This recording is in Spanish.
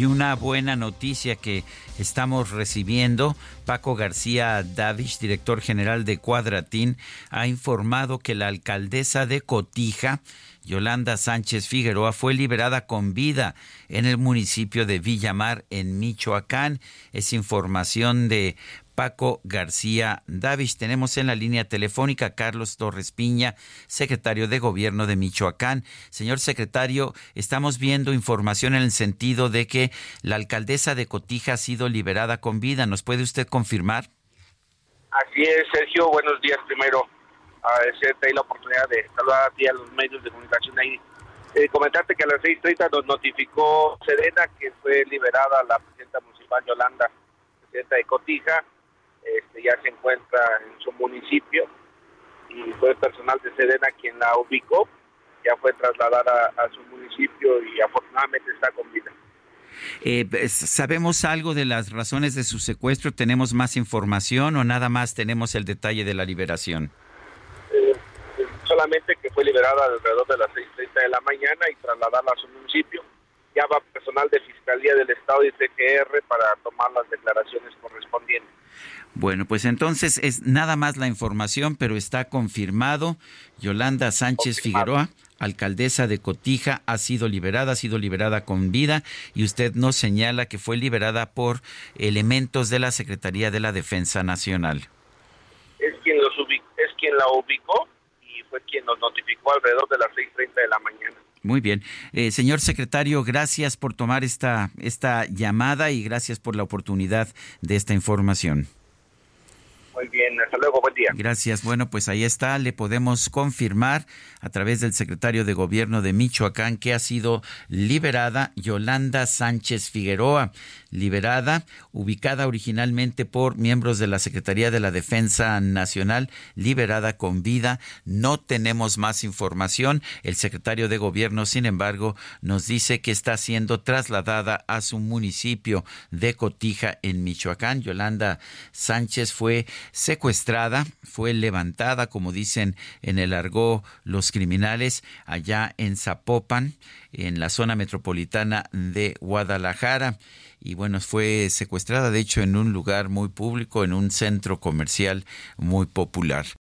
Y una buena noticia que estamos recibiendo, Paco García Davish, director general de Cuadratín, ha informado que la alcaldesa de Cotija, Yolanda Sánchez Figueroa, fue liberada con vida en el municipio de Villamar, en Michoacán. Es información de Paco García Davis. Tenemos en la línea telefónica a Carlos Torres Piña, secretario de Gobierno de Michoacán. Señor secretario, estamos viendo información en el sentido de que la alcaldesa de Cotija ha sido liberada con vida. ¿Nos puede usted confirmar? Así es, Sergio. Buenos días primero. Agradecerte ahí la oportunidad de saludar a ti a los medios de comunicación ahí. Eh, comentarte que a las 6.30 nos notificó Serena que fue liberada la presidenta municipal Yolanda, presidenta de Cotija, este, ya se encuentra en su municipio y fue personal de Sedena quien la ubicó, ya fue trasladada a, su municipio y afortunadamente está con vida. Eh, pues, ¿Sabemos algo de las razones de su secuestro? ¿Tenemos más información o nada más tenemos el detalle de la liberación? Eh, solamente que fue liberada alrededor de las 6.30 de la mañana y trasladada a su municipio. Ya va personal de Fiscalía del Estado y TGR para tomar las declaraciones correspondientes. Bueno, pues entonces es nada más la información, pero está confirmado. Yolanda Sánchez Figueroa, alcaldesa de Cotija, ha sido liberada, ha sido liberada con vida y usted nos señala que fue liberada por elementos de la Secretaría de la Defensa Nacional. Es quien, los es quien la ubicó y fue quien nos notificó alrededor de las 6.30 de la mañana. Muy bien. Eh, señor secretario, gracias por tomar esta, esta llamada y gracias por la oportunidad de esta información. Muy bien, hasta luego, buen día. Gracias. Bueno, pues ahí está, le podemos confirmar a través del secretario de Gobierno de Michoacán que ha sido liberada Yolanda Sánchez Figueroa, liberada, ubicada originalmente por miembros de la Secretaría de la Defensa Nacional, liberada con vida. No tenemos más información. El secretario de Gobierno, sin embargo, nos dice que está siendo trasladada a su municipio de Cotija, en Michoacán. Yolanda Sánchez fue secuestrada, fue levantada, como dicen en el argot los criminales, allá en Zapopan, en la zona metropolitana de Guadalajara. Y bueno, fue secuestrada, de hecho, en un lugar muy público, en un centro comercial muy popular.